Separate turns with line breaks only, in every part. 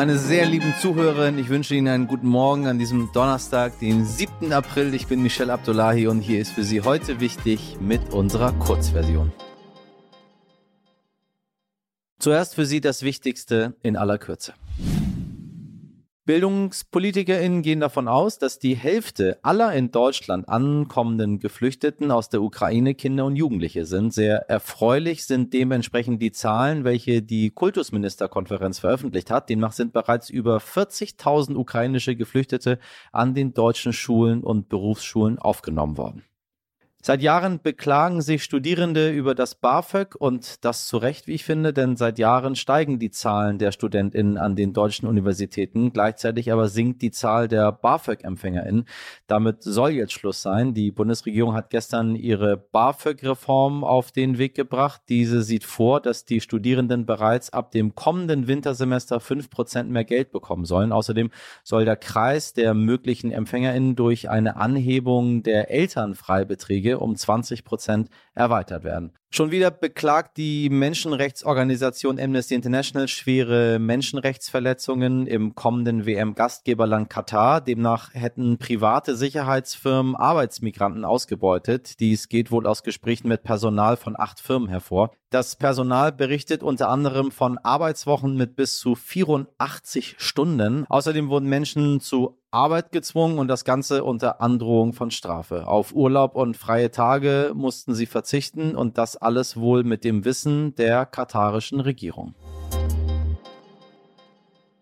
Meine sehr lieben Zuhörerinnen, ich wünsche Ihnen einen guten Morgen an diesem Donnerstag, den 7. April. Ich bin Michelle Abdullahi und hier ist für Sie heute wichtig mit unserer Kurzversion. Zuerst für Sie das Wichtigste in aller Kürze. BildungspolitikerInnen gehen davon aus, dass die Hälfte aller in Deutschland ankommenden Geflüchteten aus der Ukraine Kinder und Jugendliche sind. Sehr erfreulich sind dementsprechend die Zahlen, welche die Kultusministerkonferenz veröffentlicht hat. Demnach sind bereits über 40.000 ukrainische Geflüchtete an den deutschen Schulen und Berufsschulen aufgenommen worden. Seit Jahren beklagen sich Studierende über das BAföG und das zu Recht, wie ich finde, denn seit Jahren steigen die Zahlen der StudentInnen an den deutschen Universitäten. Gleichzeitig aber sinkt die Zahl der BAföG-EmpfängerInnen. Damit soll jetzt Schluss sein. Die Bundesregierung hat gestern ihre BAföG-Reform auf den Weg gebracht. Diese sieht vor, dass die Studierenden bereits ab dem kommenden Wintersemester fünf Prozent mehr Geld bekommen sollen. Außerdem soll der Kreis der möglichen EmpfängerInnen durch eine Anhebung der Elternfreibeträge Anträge um 20 Prozent erweitert werden. Schon wieder beklagt die Menschenrechtsorganisation Amnesty International schwere Menschenrechtsverletzungen im kommenden WM-Gastgeberland Katar. Demnach hätten private Sicherheitsfirmen Arbeitsmigranten ausgebeutet. Dies geht wohl aus Gesprächen mit Personal von acht Firmen hervor. Das Personal berichtet unter anderem von Arbeitswochen mit bis zu 84 Stunden. Außerdem wurden Menschen zu Arbeit gezwungen und das Ganze unter Androhung von Strafe. Auf Urlaub und freie Tage mussten sie verzichten und das alles wohl mit dem Wissen der katarischen Regierung.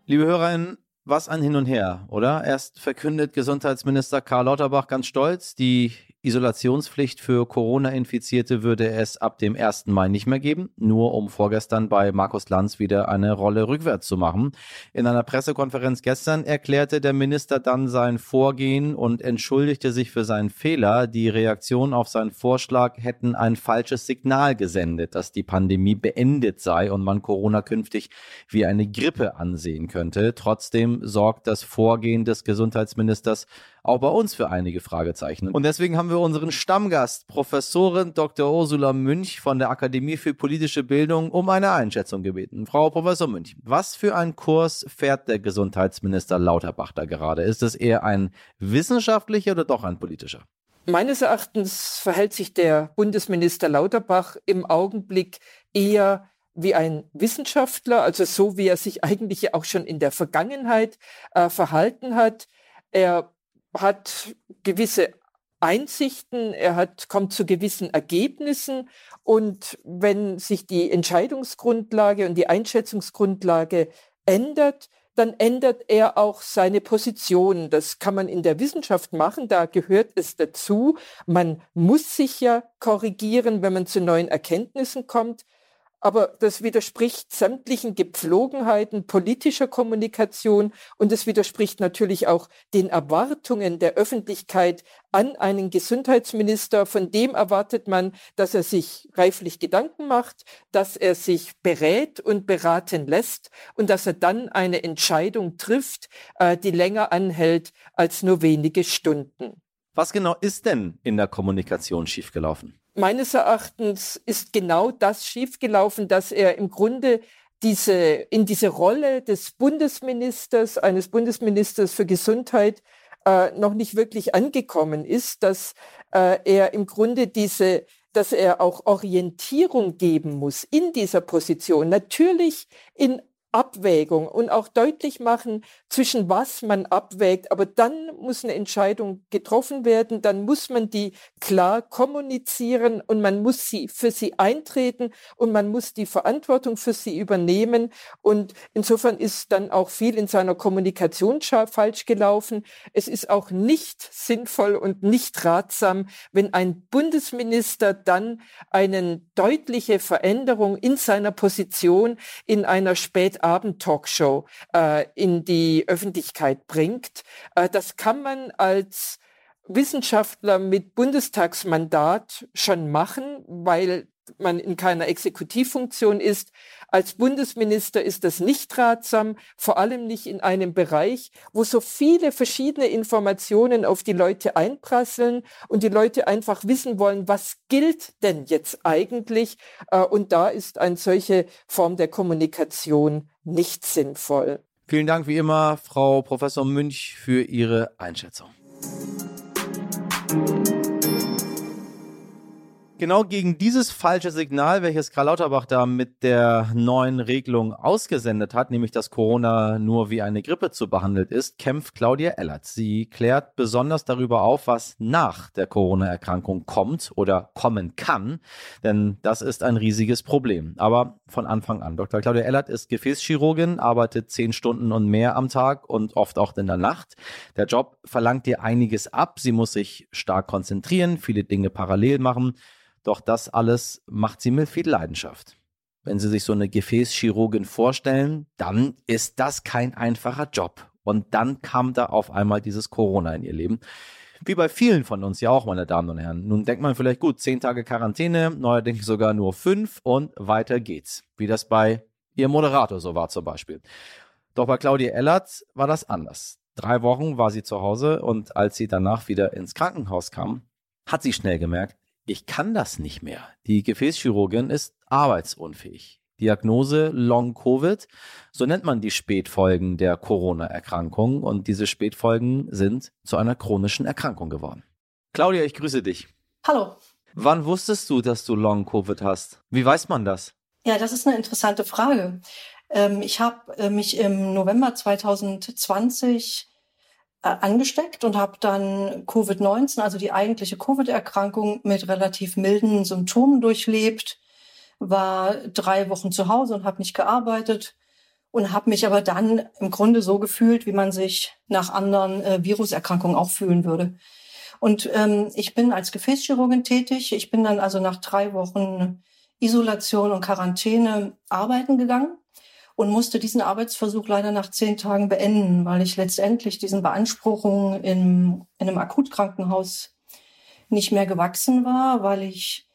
Liebe Hörerinnen, was ein Hin und Her, oder? Erst verkündet Gesundheitsminister Karl Lauterbach ganz stolz, die Isolationspflicht für Corona-Infizierte würde es ab dem 1. Mai nicht mehr geben, nur um vorgestern bei Markus Lanz wieder eine Rolle rückwärts zu machen. In einer Pressekonferenz gestern erklärte der Minister dann sein Vorgehen und entschuldigte sich für seinen Fehler. Die Reaktion auf seinen Vorschlag hätten ein falsches Signal gesendet, dass die Pandemie beendet sei und man Corona künftig wie eine Grippe ansehen könnte. Trotzdem sorgt das Vorgehen des Gesundheitsministers auch bei uns für einige Fragezeichen. Und deswegen haben wir unseren Stammgast, Professorin Dr. Ursula Münch von der Akademie für politische Bildung, um eine Einschätzung gebeten. Frau Professor Münch, was für ein Kurs fährt der Gesundheitsminister Lauterbach da gerade? Ist es eher ein wissenschaftlicher oder doch ein politischer?
Meines Erachtens verhält sich der Bundesminister Lauterbach im Augenblick eher wie ein Wissenschaftler, also so wie er sich eigentlich auch schon in der Vergangenheit äh, verhalten hat. Er hat gewisse Einsichten, er hat, kommt zu gewissen Ergebnissen und wenn sich die Entscheidungsgrundlage und die Einschätzungsgrundlage ändert, dann ändert er auch seine Position. Das kann man in der Wissenschaft machen, da gehört es dazu. Man muss sich ja korrigieren, wenn man zu neuen Erkenntnissen kommt. Aber das widerspricht sämtlichen Gepflogenheiten politischer Kommunikation und es widerspricht natürlich auch den Erwartungen der Öffentlichkeit an einen Gesundheitsminister. Von dem erwartet man, dass er sich reiflich Gedanken macht, dass er sich berät und beraten lässt und dass er dann eine Entscheidung trifft, äh, die länger anhält als nur wenige Stunden.
Was genau ist denn in der Kommunikation schiefgelaufen?
Meines Erachtens ist genau das schiefgelaufen, dass er im Grunde diese, in diese Rolle des Bundesministers, eines Bundesministers für Gesundheit, äh, noch nicht wirklich angekommen ist, dass äh, er im Grunde diese, dass er auch Orientierung geben muss in dieser Position. Natürlich in Abwägung und auch deutlich machen, zwischen was man abwägt. Aber dann muss eine Entscheidung getroffen werden, dann muss man die klar kommunizieren und man muss sie für sie eintreten und man muss die Verantwortung für sie übernehmen. Und insofern ist dann auch viel in seiner Kommunikation falsch gelaufen. Es ist auch nicht sinnvoll und nicht ratsam, wenn ein Bundesminister dann eine deutliche Veränderung in seiner Position in einer spät Abend-Talkshow äh, in die Öffentlichkeit bringt. Äh, das kann man als Wissenschaftler mit Bundestagsmandat schon machen, weil man in keiner Exekutivfunktion ist. Als Bundesminister ist das nicht ratsam, vor allem nicht in einem Bereich, wo so viele verschiedene Informationen auf die Leute einprasseln und die Leute einfach wissen wollen, was gilt denn jetzt eigentlich? Äh, und da ist eine solche Form der Kommunikation nicht sinnvoll.
Vielen Dank wie immer, Frau Professor Münch, für Ihre Einschätzung. Genau gegen dieses falsche Signal, welches Karl Lauterbach da mit der neuen Regelung ausgesendet hat, nämlich dass Corona nur wie eine Grippe zu behandelt ist, kämpft Claudia Ellert. Sie klärt besonders darüber auf, was nach der Corona-Erkrankung kommt oder kommen kann, denn das ist ein riesiges Problem. Aber von Anfang an. Dr. Claudia Ellert ist Gefäßchirurgin, arbeitet zehn Stunden und mehr am Tag und oft auch in der Nacht. Der Job verlangt ihr einiges ab. Sie muss sich stark konzentrieren, viele Dinge parallel machen. Doch das alles macht sie mit viel Leidenschaft. Wenn Sie sich so eine Gefäßchirurgin vorstellen, dann ist das kein einfacher Job. Und dann kam da auf einmal dieses Corona in ihr Leben. Wie bei vielen von uns ja auch, meine Damen und Herren. Nun denkt man vielleicht gut, zehn Tage Quarantäne, neuerdings sogar nur fünf und weiter geht's. Wie das bei ihrem Moderator so war zum Beispiel. Doch bei Claudia Ellert war das anders. Drei Wochen war sie zu Hause und als sie danach wieder ins Krankenhaus kam, hat sie schnell gemerkt, ich kann das nicht mehr. Die Gefäßchirurgin ist arbeitsunfähig. Diagnose Long Covid, so nennt man die Spätfolgen der Corona-Erkrankung und diese Spätfolgen sind zu einer chronischen Erkrankung geworden. Claudia, ich grüße dich.
Hallo.
Wann wusstest du, dass du Long Covid hast? Wie weiß man das?
Ja, das ist eine interessante Frage. Ähm, ich habe äh, mich im November 2020 äh, angesteckt und habe dann Covid-19, also die eigentliche Covid-Erkrankung mit relativ milden Symptomen durchlebt, war drei Wochen zu Hause und habe nicht gearbeitet und habe mich aber dann im Grunde so gefühlt, wie man sich nach anderen äh, Viruserkrankungen auch fühlen würde. Und ähm, ich bin als Gefäßchirurgin tätig. Ich bin dann also nach drei Wochen Isolation und Quarantäne arbeiten gegangen und musste diesen Arbeitsversuch leider nach zehn Tagen beenden, weil ich letztendlich diesen Beanspruchungen in, in einem Akutkrankenhaus nicht mehr gewachsen war, weil ich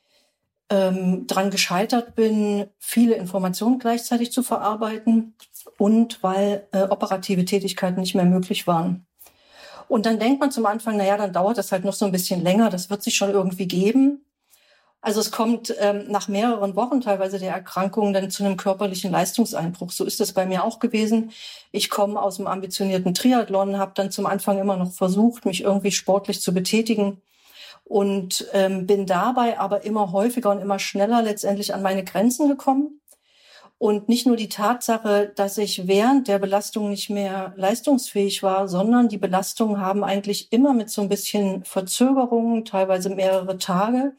ähm, dran gescheitert bin, viele Informationen gleichzeitig zu verarbeiten und weil äh, operative Tätigkeiten nicht mehr möglich waren. Und dann denkt man zum Anfang, na ja, dann dauert das halt noch so ein bisschen länger, das wird sich schon irgendwie geben. Also es kommt ähm, nach mehreren Wochen teilweise der Erkrankung dann zu einem körperlichen Leistungseinbruch. So ist es bei mir auch gewesen. Ich komme aus einem ambitionierten Triathlon, habe dann zum Anfang immer noch versucht, mich irgendwie sportlich zu betätigen und ähm, bin dabei aber immer häufiger und immer schneller letztendlich an meine Grenzen gekommen. Und nicht nur die Tatsache, dass ich während der Belastung nicht mehr leistungsfähig war, sondern die Belastungen haben eigentlich immer mit so ein bisschen Verzögerungen, teilweise mehrere Tage,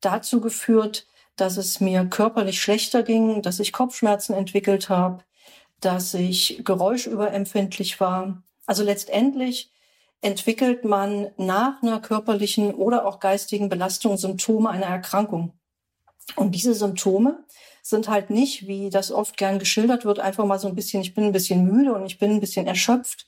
dazu geführt, dass es mir körperlich schlechter ging, dass ich Kopfschmerzen entwickelt habe, dass ich geräuschüberempfindlich war. Also letztendlich entwickelt man nach einer körperlichen oder auch geistigen Belastung Symptome einer Erkrankung. Und diese Symptome sind halt nicht, wie das oft gern geschildert wird, einfach mal so ein bisschen, ich bin ein bisschen müde und ich bin ein bisschen erschöpft,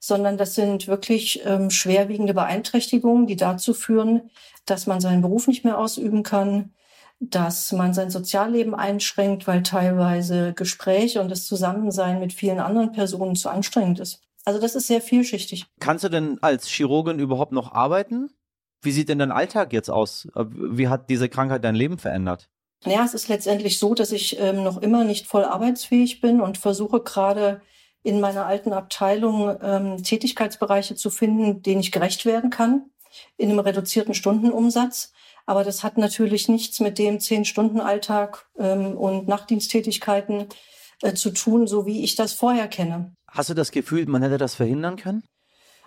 sondern das sind wirklich ähm, schwerwiegende Beeinträchtigungen, die dazu führen, dass man seinen Beruf nicht mehr ausüben kann, dass man sein Sozialleben einschränkt, weil teilweise Gespräche und das Zusammensein mit vielen anderen Personen zu anstrengend ist. Also das ist sehr vielschichtig.
Kannst du denn als Chirurgin überhaupt noch arbeiten? Wie sieht denn dein Alltag jetzt aus? Wie hat diese Krankheit dein Leben verändert?
Naja, es ist letztendlich so, dass ich ähm, noch immer nicht voll arbeitsfähig bin und versuche gerade in meiner alten Abteilung ähm, Tätigkeitsbereiche zu finden, denen ich gerecht werden kann, in einem reduzierten Stundenumsatz. Aber das hat natürlich nichts mit dem Zehn-Stunden-Alltag ähm, und Nachtdiensttätigkeiten äh, zu tun, so wie ich das vorher kenne.
Hast du das Gefühl, man hätte das verhindern können?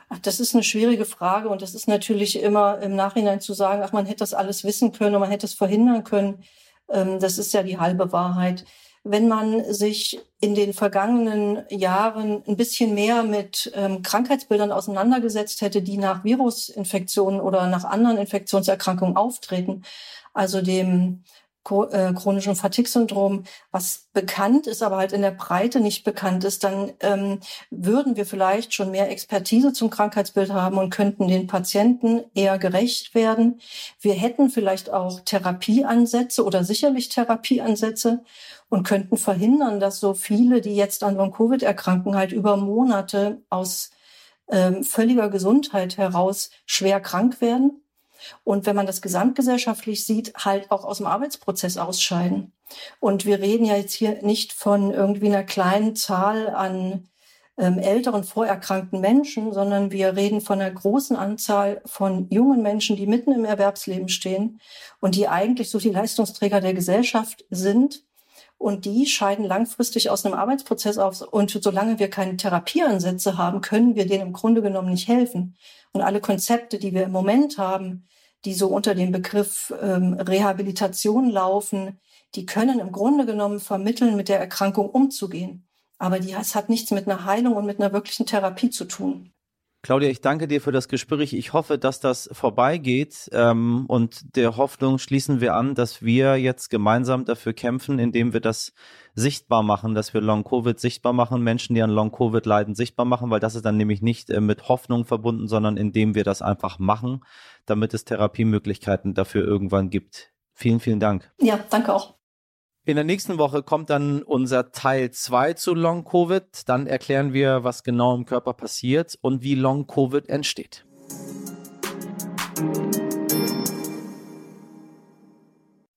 Ach, das ist eine schwierige Frage und das ist natürlich immer im Nachhinein zu sagen, ach, man hätte das alles wissen können und man hätte es verhindern können. Ähm, das ist ja die halbe Wahrheit wenn man sich in den vergangenen Jahren ein bisschen mehr mit ähm, Krankheitsbildern auseinandergesetzt hätte, die nach Virusinfektionen oder nach anderen Infektionserkrankungen auftreten, also dem chronischen Fatigue-Syndrom, was bekannt ist, aber halt in der Breite nicht bekannt ist, dann ähm, würden wir vielleicht schon mehr Expertise zum Krankheitsbild haben und könnten den Patienten eher gerecht werden. Wir hätten vielleicht auch Therapieansätze oder sicherlich Therapieansätze und könnten verhindern, dass so viele, die jetzt an Long-Covid erkranken, halt über Monate aus ähm, völliger Gesundheit heraus schwer krank werden und wenn man das gesamtgesellschaftlich sieht, halt auch aus dem Arbeitsprozess ausscheiden. Und wir reden ja jetzt hier nicht von irgendwie einer kleinen Zahl an ähm, älteren, vorerkrankten Menschen, sondern wir reden von einer großen Anzahl von jungen Menschen, die mitten im Erwerbsleben stehen und die eigentlich so die Leistungsträger der Gesellschaft sind. Und die scheiden langfristig aus einem Arbeitsprozess aus. Und solange wir keine Therapieansätze haben, können wir denen im Grunde genommen nicht helfen. Und alle Konzepte, die wir im Moment haben, die so unter dem Begriff ähm, Rehabilitation laufen, die können im Grunde genommen vermitteln, mit der Erkrankung umzugehen. Aber die, es hat nichts mit einer Heilung und mit einer wirklichen Therapie zu tun.
Claudia, ich danke dir für das Gespräch. Ich hoffe, dass das vorbeigeht. Ähm, und der Hoffnung schließen wir an, dass wir jetzt gemeinsam dafür kämpfen, indem wir das sichtbar machen, dass wir Long-Covid sichtbar machen, Menschen, die an Long-Covid leiden, sichtbar machen, weil das ist dann nämlich nicht äh, mit Hoffnung verbunden, sondern indem wir das einfach machen, damit es Therapiemöglichkeiten dafür irgendwann gibt. Vielen, vielen Dank.
Ja, danke auch.
In der nächsten Woche kommt dann unser Teil 2 zu Long Covid. Dann erklären wir, was genau im Körper passiert und wie Long Covid entsteht.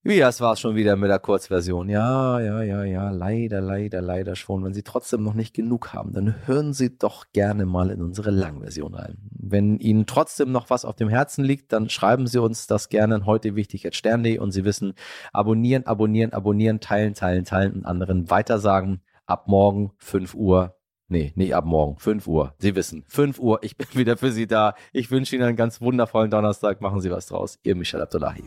Wie, das war's schon wieder mit der Kurzversion. Ja, ja, ja, ja, leider, leider, leider schon. Wenn Sie trotzdem noch nicht genug haben, dann hören Sie doch gerne mal in unsere Langversion rein. Wenn Ihnen trotzdem noch was auf dem Herzen liegt, dann schreiben Sie uns das gerne heute wichtig at stern.de und Sie wissen, abonnieren, abonnieren, abonnieren, teilen, teilen, teilen und anderen weitersagen. Ab morgen 5 Uhr Nee, nicht ab morgen. 5 Uhr. Sie wissen, 5 Uhr. Ich bin wieder für Sie da. Ich wünsche Ihnen einen ganz wundervollen Donnerstag. Machen Sie was draus. Ihr Michel Abdullahi.